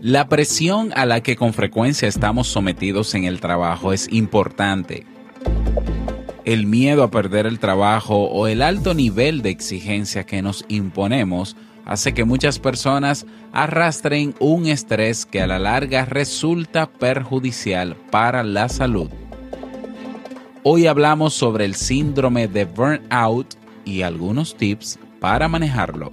La presión a la que con frecuencia estamos sometidos en el trabajo es importante. El miedo a perder el trabajo o el alto nivel de exigencia que nos imponemos hace que muchas personas arrastren un estrés que a la larga resulta perjudicial para la salud. Hoy hablamos sobre el síndrome de burnout y algunos tips para manejarlo.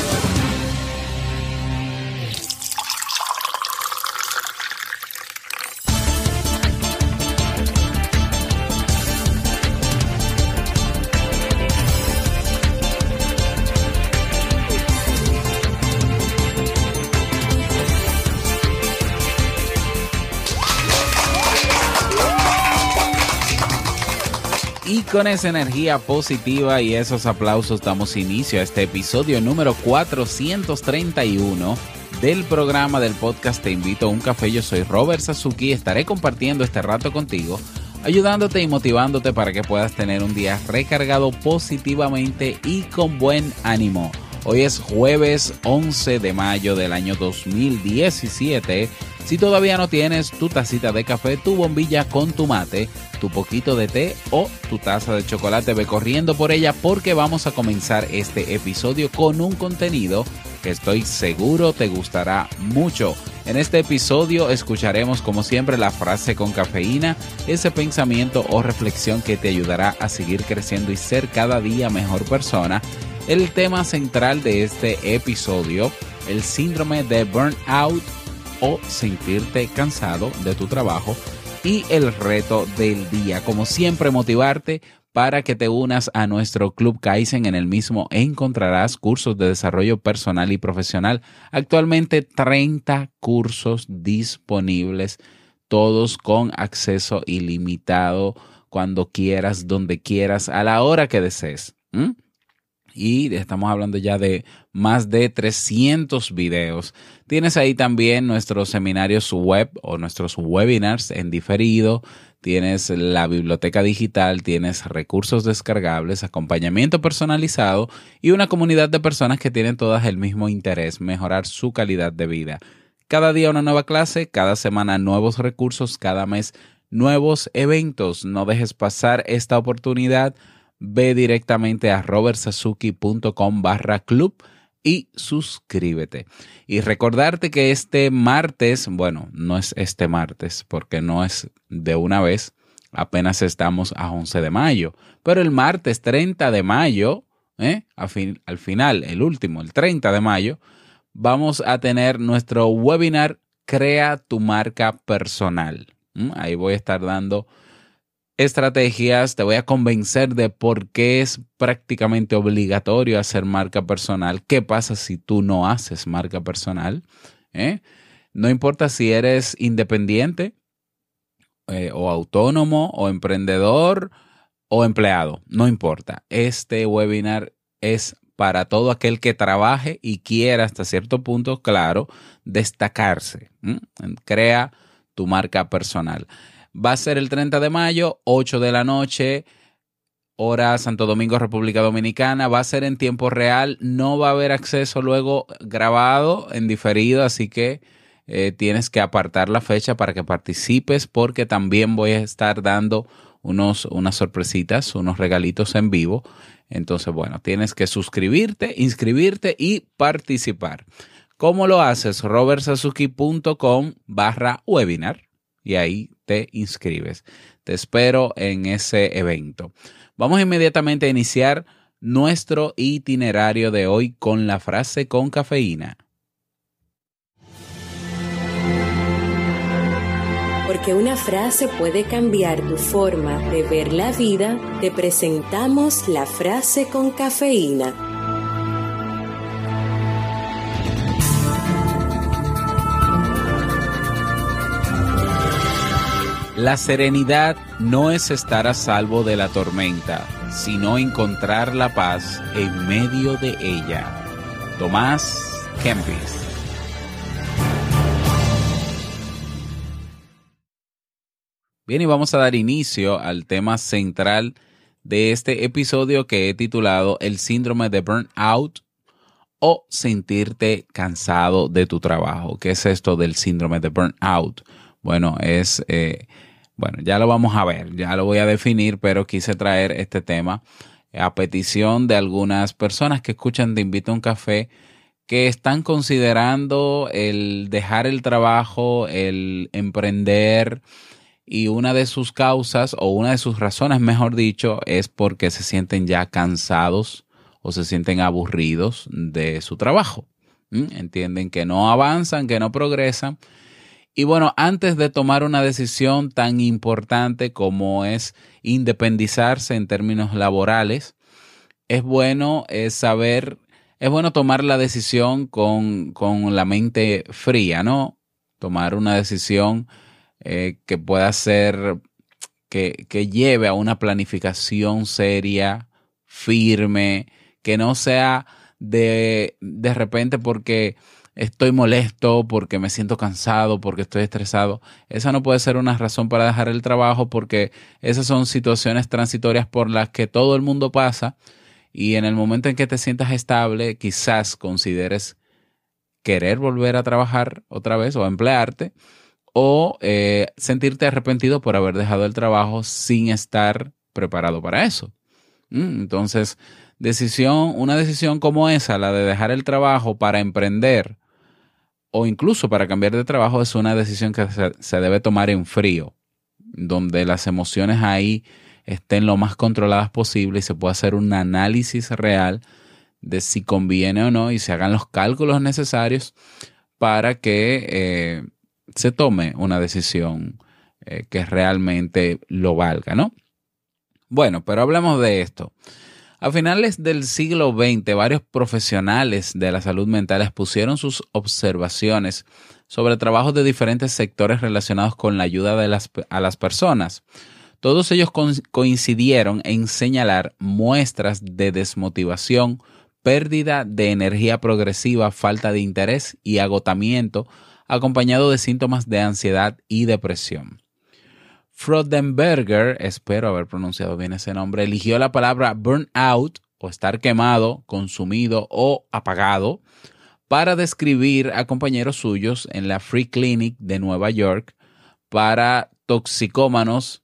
Con esa energía positiva y esos aplausos damos inicio a este episodio número 431 del programa del podcast Te invito a un café. Yo soy Robert Sasuki y estaré compartiendo este rato contigo, ayudándote y motivándote para que puedas tener un día recargado positivamente y con buen ánimo. Hoy es jueves 11 de mayo del año 2017. Si todavía no tienes tu tacita de café, tu bombilla con tu mate, tu poquito de té o tu taza de chocolate, ve corriendo por ella porque vamos a comenzar este episodio con un contenido que estoy seguro te gustará mucho. En este episodio escucharemos como siempre la frase con cafeína, ese pensamiento o reflexión que te ayudará a seguir creciendo y ser cada día mejor persona. El tema central de este episodio, el síndrome de burnout o sentirte cansado de tu trabajo y el reto del día. Como siempre, motivarte para que te unas a nuestro Club Kaizen. En el mismo encontrarás cursos de desarrollo personal y profesional. Actualmente 30 cursos disponibles, todos con acceso ilimitado cuando quieras, donde quieras, a la hora que desees y estamos hablando ya de más de 300 videos. Tienes ahí también nuestros seminarios web o nuestros webinars en diferido. Tienes la biblioteca digital, tienes recursos descargables, acompañamiento personalizado y una comunidad de personas que tienen todas el mismo interés, mejorar su calidad de vida. Cada día una nueva clase, cada semana nuevos recursos, cada mes nuevos eventos. No dejes pasar esta oportunidad ve directamente a robertsazuki.com barra club y suscríbete. Y recordarte que este martes, bueno, no es este martes porque no es de una vez, apenas estamos a 11 de mayo, pero el martes 30 de mayo, ¿eh? al, al final, el último, el 30 de mayo, vamos a tener nuestro webinar Crea tu marca personal. Ahí voy a estar dando estrategias, te voy a convencer de por qué es prácticamente obligatorio hacer marca personal. ¿Qué pasa si tú no haces marca personal? ¿Eh? No importa si eres independiente eh, o autónomo o emprendedor o empleado, no importa. Este webinar es para todo aquel que trabaje y quiera hasta cierto punto, claro, destacarse. Crea tu marca personal. Va a ser el 30 de mayo, 8 de la noche, hora Santo Domingo, República Dominicana. Va a ser en tiempo real, no va a haber acceso luego grabado en diferido, así que eh, tienes que apartar la fecha para que participes porque también voy a estar dando unos, unas sorpresitas, unos regalitos en vivo. Entonces, bueno, tienes que suscribirte, inscribirte y participar. ¿Cómo lo haces? robertsazuki.com barra webinar y ahí te inscribes. Te espero en ese evento. Vamos inmediatamente a iniciar nuestro itinerario de hoy con la frase con cafeína. Porque una frase puede cambiar tu forma de ver la vida, te presentamos la frase con cafeína. La serenidad no es estar a salvo de la tormenta, sino encontrar la paz en medio de ella. Tomás Kempis Bien, y vamos a dar inicio al tema central de este episodio que he titulado El síndrome de burnout o sentirte cansado de tu trabajo. ¿Qué es esto del síndrome de burnout? Bueno, es, eh, bueno, ya lo vamos a ver, ya lo voy a definir, pero quise traer este tema a petición de algunas personas que escuchan Te invito a un café que están considerando el dejar el trabajo, el emprender, y una de sus causas o una de sus razones, mejor dicho, es porque se sienten ya cansados o se sienten aburridos de su trabajo. Entienden que no avanzan, que no progresan. Y bueno, antes de tomar una decisión tan importante como es independizarse en términos laborales, es bueno eh, saber, es bueno tomar la decisión con, con la mente fría, ¿no? Tomar una decisión eh, que pueda ser, que, que lleve a una planificación seria, firme, que no sea de, de repente porque estoy molesto, porque me siento cansado, porque estoy estresado. Esa no puede ser una razón para dejar el trabajo porque esas son situaciones transitorias por las que todo el mundo pasa y en el momento en que te sientas estable, quizás consideres querer volver a trabajar otra vez o emplearte o eh, sentirte arrepentido por haber dejado el trabajo sin estar preparado para eso. Mm, entonces, decisión, una decisión como esa, la de dejar el trabajo para emprender o incluso para cambiar de trabajo, es una decisión que se, se debe tomar en frío, donde las emociones ahí estén lo más controladas posible y se pueda hacer un análisis real de si conviene o no y se hagan los cálculos necesarios para que eh, se tome una decisión eh, que realmente lo valga, ¿no? Bueno, pero hablemos de esto. A finales del siglo XX, varios profesionales de la salud mental expusieron sus observaciones sobre trabajos de diferentes sectores relacionados con la ayuda a las personas. Todos ellos coincidieron en señalar muestras de desmotivación, pérdida de energía progresiva, falta de interés y agotamiento acompañado de síntomas de ansiedad y depresión. Frodenberger, espero haber pronunciado bien ese nombre, eligió la palabra burnout o estar quemado, consumido o apagado para describir a compañeros suyos en la Free Clinic de Nueva York para toxicómanos.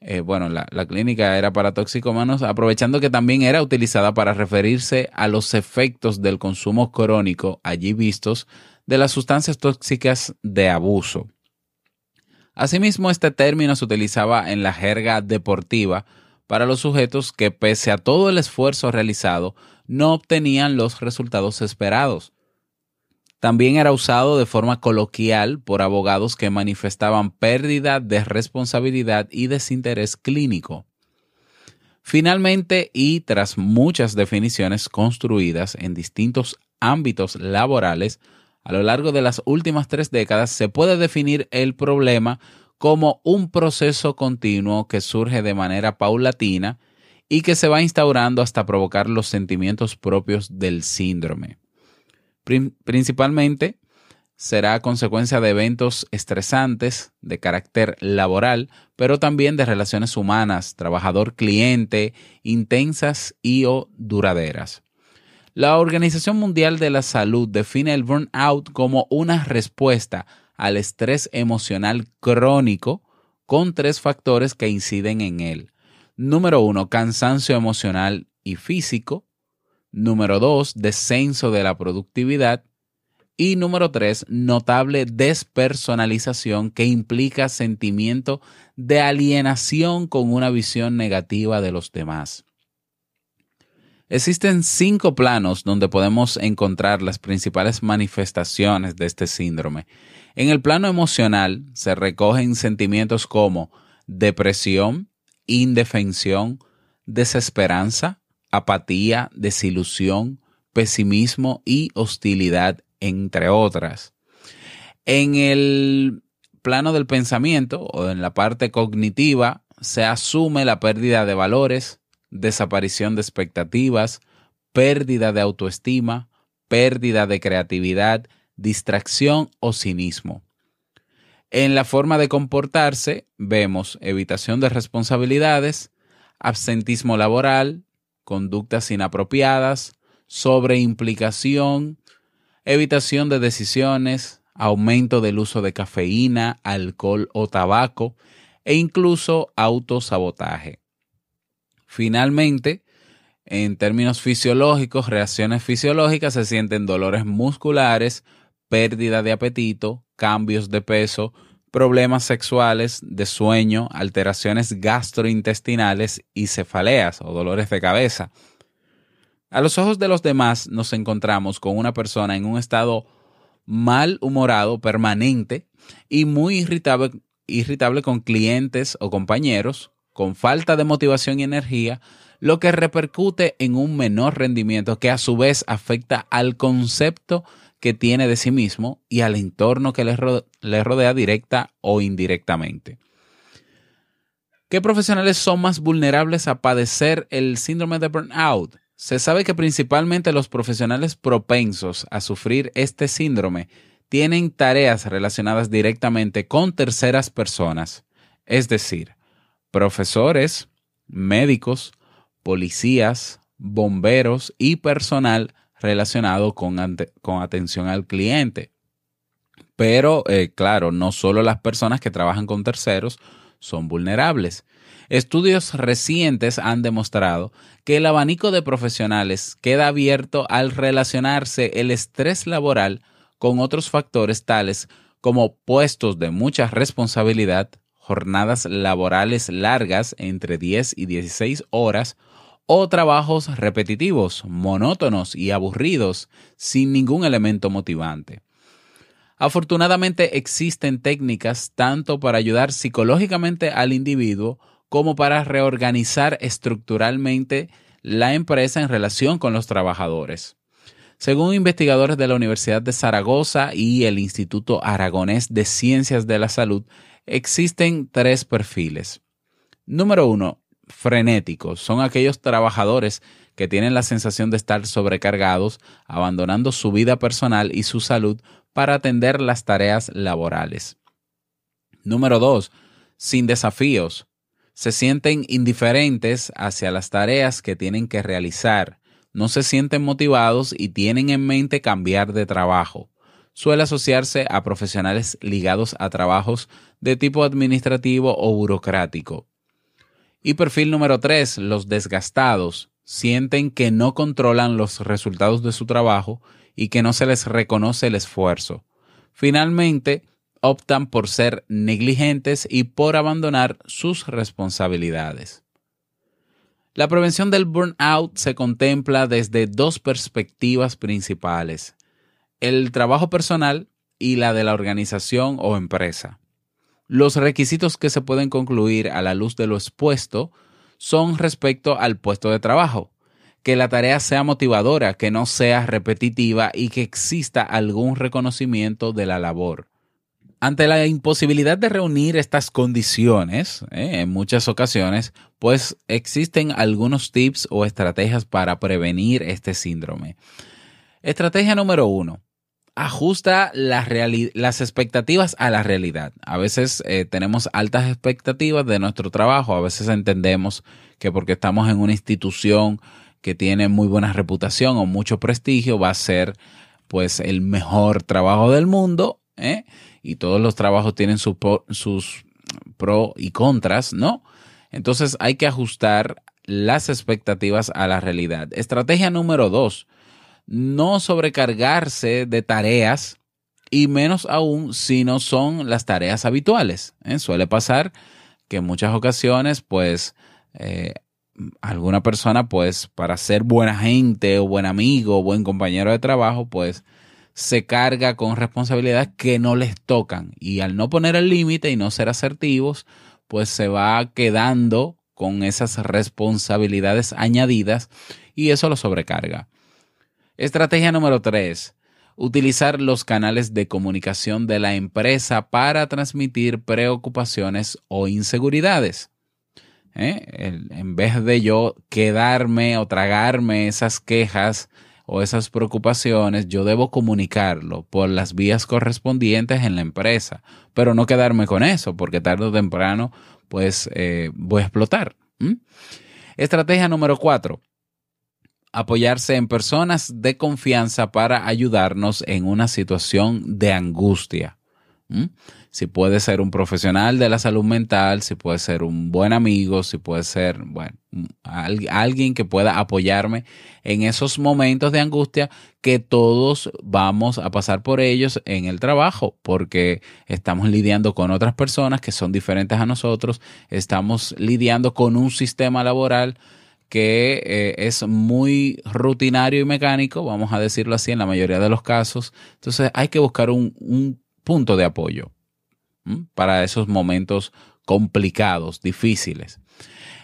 Eh, bueno, la, la, clínica era para toxicómanos, aprovechando que también era utilizada para referirse a los efectos del consumo crónico allí vistos de las sustancias tóxicas de abuso. Asimismo, este término se utilizaba en la jerga deportiva para los sujetos que, pese a todo el esfuerzo realizado, no obtenían los resultados esperados. También era usado de forma coloquial por abogados que manifestaban pérdida de responsabilidad y desinterés clínico. Finalmente, y tras muchas definiciones construidas en distintos ámbitos laborales, a lo largo de las últimas tres décadas se puede definir el problema como un proceso continuo que surge de manera paulatina y que se va instaurando hasta provocar los sentimientos propios del síndrome. Principalmente será consecuencia de eventos estresantes de carácter laboral, pero también de relaciones humanas, trabajador-cliente, intensas y o duraderas. La Organización Mundial de la Salud define el burnout como una respuesta al estrés emocional crónico con tres factores que inciden en él. Número uno, cansancio emocional y físico. Número dos, descenso de la productividad. Y número tres, notable despersonalización que implica sentimiento de alienación con una visión negativa de los demás. Existen cinco planos donde podemos encontrar las principales manifestaciones de este síndrome. En el plano emocional se recogen sentimientos como depresión, indefensión, desesperanza, apatía, desilusión, pesimismo y hostilidad, entre otras. En el plano del pensamiento o en la parte cognitiva se asume la pérdida de valores, desaparición de expectativas, pérdida de autoestima, pérdida de creatividad, distracción o cinismo. En la forma de comportarse vemos evitación de responsabilidades, absentismo laboral, conductas inapropiadas, sobreimplicación, evitación de decisiones, aumento del uso de cafeína, alcohol o tabaco e incluso autosabotaje. Finalmente, en términos fisiológicos, reacciones fisiológicas se sienten dolores musculares, pérdida de apetito, cambios de peso, problemas sexuales, de sueño, alteraciones gastrointestinales y cefaleas o dolores de cabeza. A los ojos de los demás nos encontramos con una persona en un estado mal humorado permanente y muy irritable, irritable con clientes o compañeros, con falta de motivación y energía, lo que repercute en un menor rendimiento que a su vez afecta al concepto que tiene de sí mismo y al entorno que le, rodea directa o indirectamente. ¿Qué profesionales son más vulnerables a padecer el síndrome de burnout? Se sabe que principalmente los profesionales propensos a sufrir este síndrome tienen tareas relacionadas directamente con terceras personas, es decir, profesores, médicos, policías, bomberos y personal relacionado con, con atención al cliente. Pero, eh, claro, no solo las personas que trabajan con terceros son vulnerables. Estudios recientes han demostrado que el abanico de profesionales queda abierto al relacionarse el estrés laboral con otros factores tales como puestos de mucha responsabilidad, jornadas laborales largas entre 10 y 16 horas, o trabajos repetitivos, monótonos y aburridos, sin ningún elemento motivante. Afortunadamente existen técnicas tanto para ayudar psicológicamente al individuo como para reorganizar estructuralmente la empresa en relación con los trabajadores. Según investigadores de la Universidad de Zaragoza y el Instituto Aragonés de Ciencias de la Salud, existen tres perfiles. Número uno, frenéticos, son aquellos trabajadores que tienen la sensación de estar sobrecargados, abandonando su vida personal y su salud para atender las tareas laborales. Número dos, sin desafíos. Se sienten indiferentes hacia las tareas que tienen que realizar, no se sienten motivados y tienen en mente cambiar de trabajo. Suele asociarse a profesionales ligados a trabajos de tipo administrativo o burocrático. Y perfil número 3, los desgastados. Sienten que no controlan los resultados de su trabajo y que no se les reconoce el esfuerzo. Finalmente, optan por ser negligentes y por abandonar sus responsabilidades. La prevención del burnout se contempla desde dos perspectivas principales, el trabajo personal y la de la organización o empresa. Los requisitos que se pueden concluir a la luz de lo expuesto son respecto al puesto de trabajo, que la tarea sea motivadora, que no sea repetitiva y que exista algún reconocimiento de la labor. Ante la imposibilidad de reunir estas condiciones, eh, en muchas ocasiones, pues existen algunos tips o estrategias para prevenir este síndrome. Estrategia número uno, ajusta las expectativas a la realidad. A veces eh, tenemos altas expectativas de nuestro trabajo, a veces entendemos que porque estamos en una institución que tiene muy buena reputación o mucho prestigio va a ser pues el mejor trabajo del mundo ¿eh? y todos los trabajos tienen sus pros y contras, ¿no? Entonces hay que ajustar las expectativas a la realidad. Estrategia número dos, no sobrecargarse de tareas y menos aún si no son las tareas habituales. ¿eh? Suele pasar que en muchas ocasiones, pues, eh, alguna persona, pues, para ser buena gente o buen amigo o buen compañero de trabajo, pues, se carga con responsabilidades que no les tocan y al no poner el límite y no ser asertivos, pues se va quedando con esas responsabilidades añadidas y eso lo sobrecarga. Estrategia número 3. Utilizar los canales de comunicación de la empresa para transmitir preocupaciones o inseguridades. ¿Eh? en vez de yo quedarme o tragarme esas quejas o esas preocupaciones, yo debo comunicarlo por las vías correspondientes en la empresa, pero no quedarme con eso, porque tarde o temprano, pues eh, voy a explotar. Estrategia número cuatro, apoyarse en personas de confianza para ayudarnos en una situación de angustia. Si puede ser un profesional de la salud mental, si puede ser un buen amigo, si puede ser, bueno, alguien que pueda apoyarme en esos momentos de angustia que todos vamos a pasar por ellos en el trabajo, porque estamos lidiando con otras personas que son diferentes a nosotros, estamos lidiando con un sistema laboral que eh, es muy rutinario y mecánico, vamos a decirlo así, en la mayoría de los casos. Entonces hay que buscar un, un punto de apoyo para esos momentos complicados, difíciles.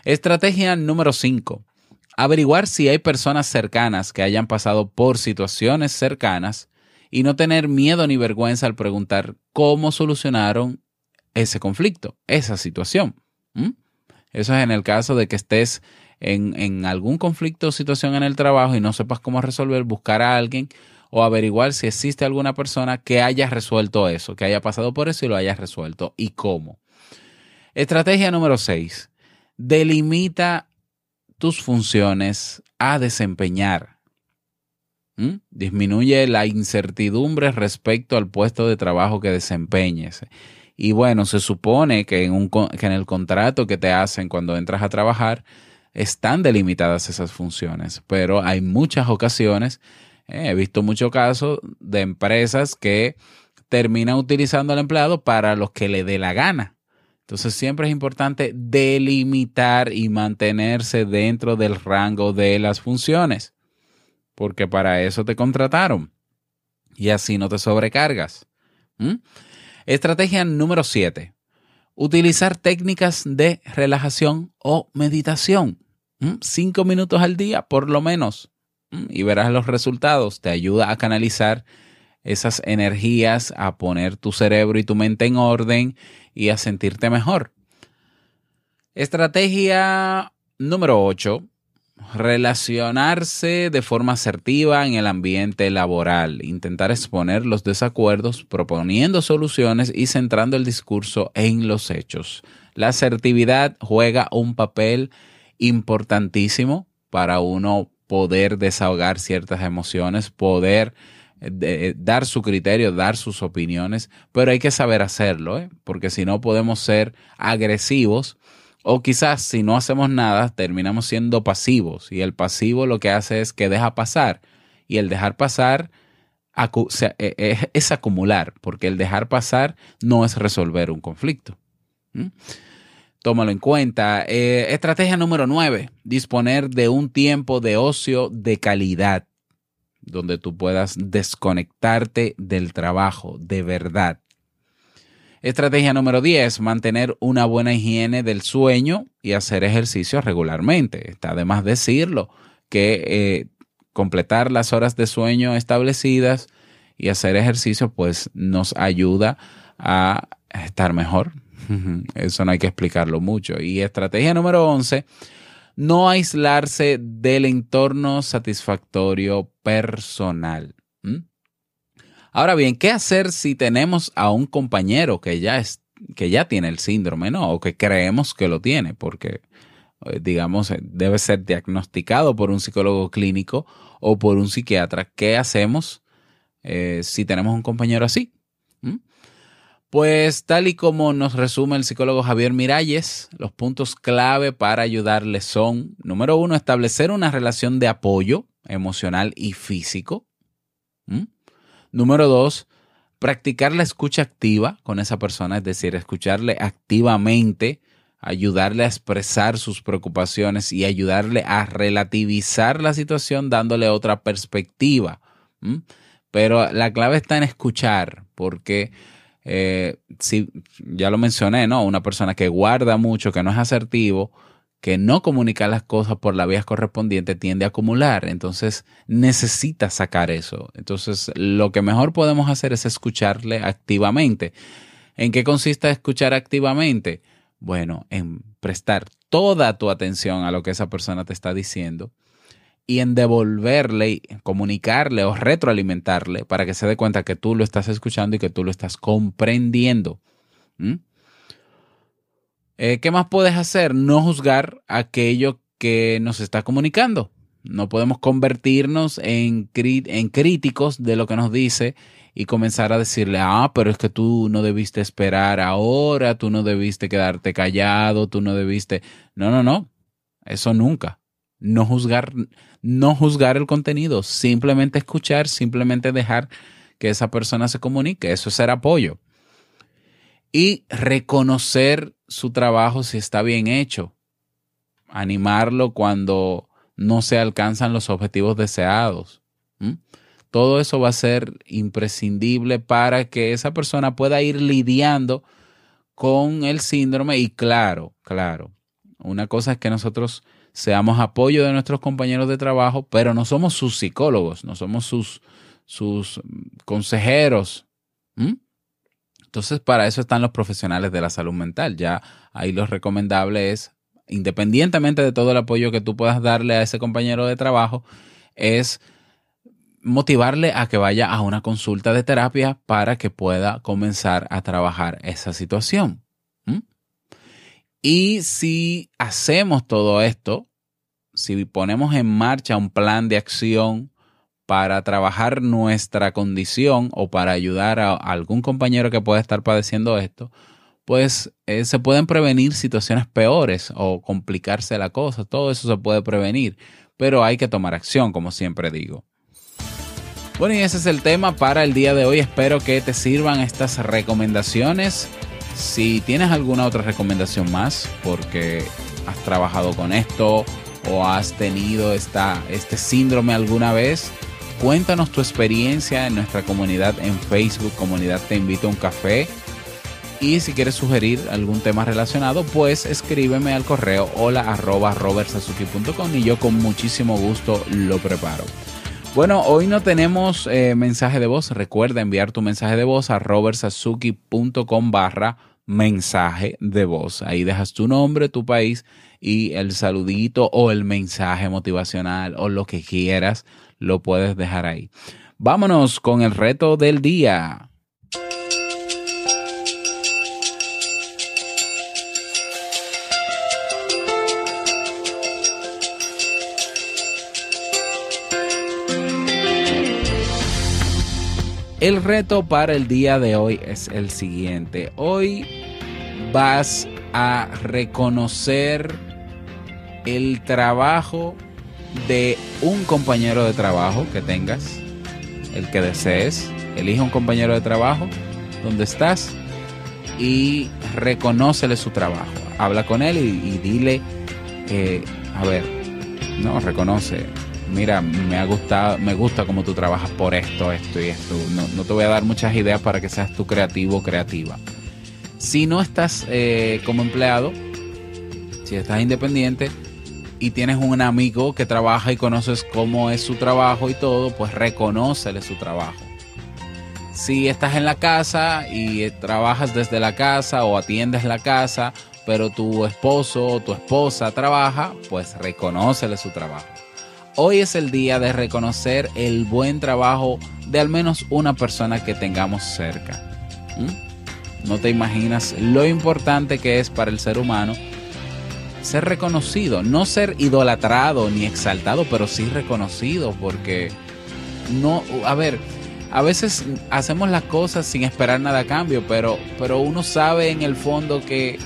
Estrategia número 5. Averiguar si hay personas cercanas que hayan pasado por situaciones cercanas y no tener miedo ni vergüenza al preguntar cómo solucionaron ese conflicto, esa situación. Eso es en el caso de que estés en, algún conflicto o situación en el trabajo y no sepas cómo resolver, buscar a alguien o averiguar si existe alguna persona que haya resuelto eso, que haya pasado por eso y lo haya resuelto y cómo. Estrategia número 6. Delimita tus funciones a desempeñar. ¿Mm? Disminuye la incertidumbre respecto al puesto de trabajo que desempeñes. Y bueno, se supone que en, un, que en el contrato que te hacen cuando entras a trabajar, están delimitadas esas funciones, pero hay muchas ocasiones, eh, he visto muchos casos de empresas que terminan utilizando al empleado para los que le dé la gana. Entonces siempre es importante delimitar y mantenerse dentro del rango de las funciones, porque para eso te contrataron y así no te sobrecargas. Estrategia número 7. Utilizar técnicas de relajación o meditación. Mm, cinco minutos al día, por lo menos, mm, y verás los resultados. Te ayuda a canalizar esas energías, a poner tu cerebro y tu mente en orden y a sentirte mejor. Estrategia número 8. Relacionarse de forma asertiva en el ambiente laboral. Intentar exponer los desacuerdos, proponiendo soluciones y centrando el discurso en los hechos. La asertividad juega un papel importantísimo para uno poder desahogar ciertas emociones, poder eh, dar su criterio, dar sus opiniones, pero hay que saber hacerlo, ¿eh? porque si no podemos ser agresivos o quizás si no hacemos nada terminamos siendo pasivos y el pasivo lo que hace es que deja pasar y el dejar pasar e, es, acumular, porque el dejar pasar no es resolver un conflicto tómalo en cuenta. Eh, estrategia número 9, disponer de un tiempo de ocio de calidad, donde tú puedas desconectarte del trabajo de verdad. Estrategia número 10, mantener una buena higiene del sueño y hacer ejercicio regularmente. Está de más decirlo que eh, completar las horas de sueño establecidas y hacer ejercicio pues nos ayuda a estar mejor, eso no hay que explicarlo mucho. Y estrategia número 11, no aislarse del entorno satisfactorio personal. Ahora bien, ¿qué hacer si tenemos a un compañero que ya, es, que ya tiene el síndrome, ¿no? O que creemos que lo tiene, porque, eh, digamos, eh, debe ser diagnosticado por un psicólogo clínico o por un psiquiatra. ¿Qué hacemos eh, si tenemos un compañero así? Pues tal y como nos resume el psicólogo Javier Miralles, los puntos clave para ayudarle son, número uno, establecer una relación de apoyo emocional y físico. Número dos, practicar la escucha activa con esa persona, es decir, escucharle activamente, ayudarle a expresar sus preocupaciones y ayudarle a relativizar la situación dándole otra perspectiva Pero la clave está en escuchar, porque eh, si, ya lo mencioné, ¿no? Una persona que guarda mucho, que no es asertivo, que no comunica las cosas por la vía correspondiente tiende a acumular. Entonces necesita sacar eso. Entonces lo que mejor podemos hacer es escucharle activamente. ¿En qué consiste escuchar activamente? Bueno, en prestar toda tu atención a lo que esa persona te está diciendo y en devolverle, comunicarle o retroalimentarle para que se dé cuenta que tú lo estás escuchando y que tú lo estás comprendiendo. Eh, ¿Qué más puedes hacer? No juzgar aquello que nos está comunicando. No podemos convertirnos en, en críticos de lo que nos dice y comenzar a decirle, ah, pero es que tú no debiste esperar ahora, tú no debiste quedarte callado, tú no debiste... No, no, no, eso nunca. No juzgar, no juzgar el contenido, simplemente escuchar, simplemente dejar que esa persona se comunique, eso es ser apoyo. Y reconocer su trabajo si está bien hecho. Animarlo cuando no se alcanzan los objetivos deseados. Todo eso va a ser imprescindible para que esa persona pueda ir lidiando con el síndrome y claro, claro, una cosa es que nosotros seamos apoyo de nuestros compañeros de trabajo, pero no somos sus psicólogos, no somos sus, sus consejeros. Entonces, para eso están los profesionales de la salud mental. Ya ahí lo recomendable es, independientemente de todo el apoyo que tú puedas darle a ese compañero de trabajo, es motivarle a que vaya a una consulta de terapia para que pueda comenzar a trabajar esa situación. Y si hacemos todo esto, si ponemos en marcha un plan de acción para trabajar nuestra condición o para ayudar a algún compañero que pueda estar padeciendo esto, pues eh, se pueden prevenir situaciones peores o complicarse la cosa. Todo eso se puede prevenir, pero hay que tomar acción, como siempre digo. Bueno, y ese es el tema para el día de hoy. Espero que te sirvan estas recomendaciones. Si tienes alguna otra recomendación más, porque has trabajado con esto o has tenido esta, este síndrome alguna vez, cuéntanos tu experiencia en nuestra comunidad en Facebook, comunidad Te Invito a un Café. Y si quieres sugerir algún tema relacionado, pues escríbeme al correo hola arroba y yo con muchísimo gusto lo preparo. Bueno, hoy no tenemos eh, mensaje de voz. Recuerda enviar tu mensaje de voz a robertsazuki.com barra mensaje de voz. Ahí dejas tu nombre, tu país y el saludito o el mensaje motivacional o lo que quieras, lo puedes dejar ahí. Vámonos con el reto del día. El reto para el día de hoy es el siguiente. Hoy vas a reconocer el trabajo de un compañero de trabajo que tengas, el que desees. Elige un compañero de trabajo donde estás y reconócele su trabajo. Habla con él y, dile, eh, a ver, no, reconoce, mira, me ha gustado, me gusta cómo tú trabajas por esto, esto y esto. No, te voy a dar muchas ideas para que seas tú creativo o creativa. Si no estás eh, como empleado, si estás independiente y tienes un amigo que trabaja y conoces cómo es su trabajo y todo, pues reconócele su trabajo. Si estás en la casa y trabajas desde la casa o atiendes la casa, pero tu esposo o tu esposa trabaja, pues reconócele su trabajo. Hoy es el día de reconocer el buen trabajo de al menos una persona que tengamos cerca. ¿Mm? No te imaginas lo importante que es para el ser humano ser reconocido, no ser idolatrado ni exaltado, pero sí reconocido, porque no, a ver, a veces hacemos las cosas sin esperar nada a cambio, pero, pero uno sabe en el fondo que,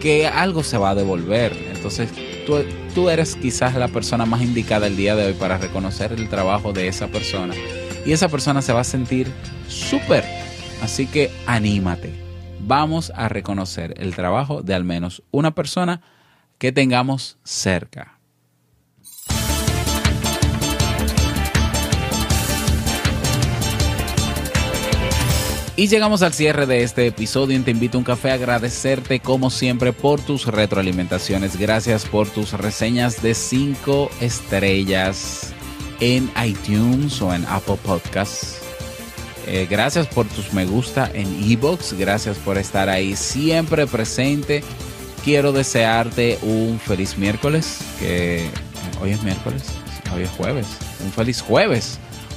que algo se va a devolver. Entonces, tú, eres quizás la persona más indicada el día de hoy para reconocer el trabajo de esa persona. Y esa persona se va a sentir súper. Así que anímate. Vamos a reconocer el trabajo de al menos una persona que tengamos cerca. Y llegamos al cierre de este episodio Te invito a un café. Agradecerte como siempre por tus retroalimentaciones. Gracias por tus reseñas de 5 estrellas en iTunes o en Apple Podcasts. Eh, gracias por tus me gusta en Ebox. Gracias por estar ahí siempre presente. Quiero desearte un feliz miércoles. Que hoy es miércoles. Hoy es jueves. Un feliz jueves.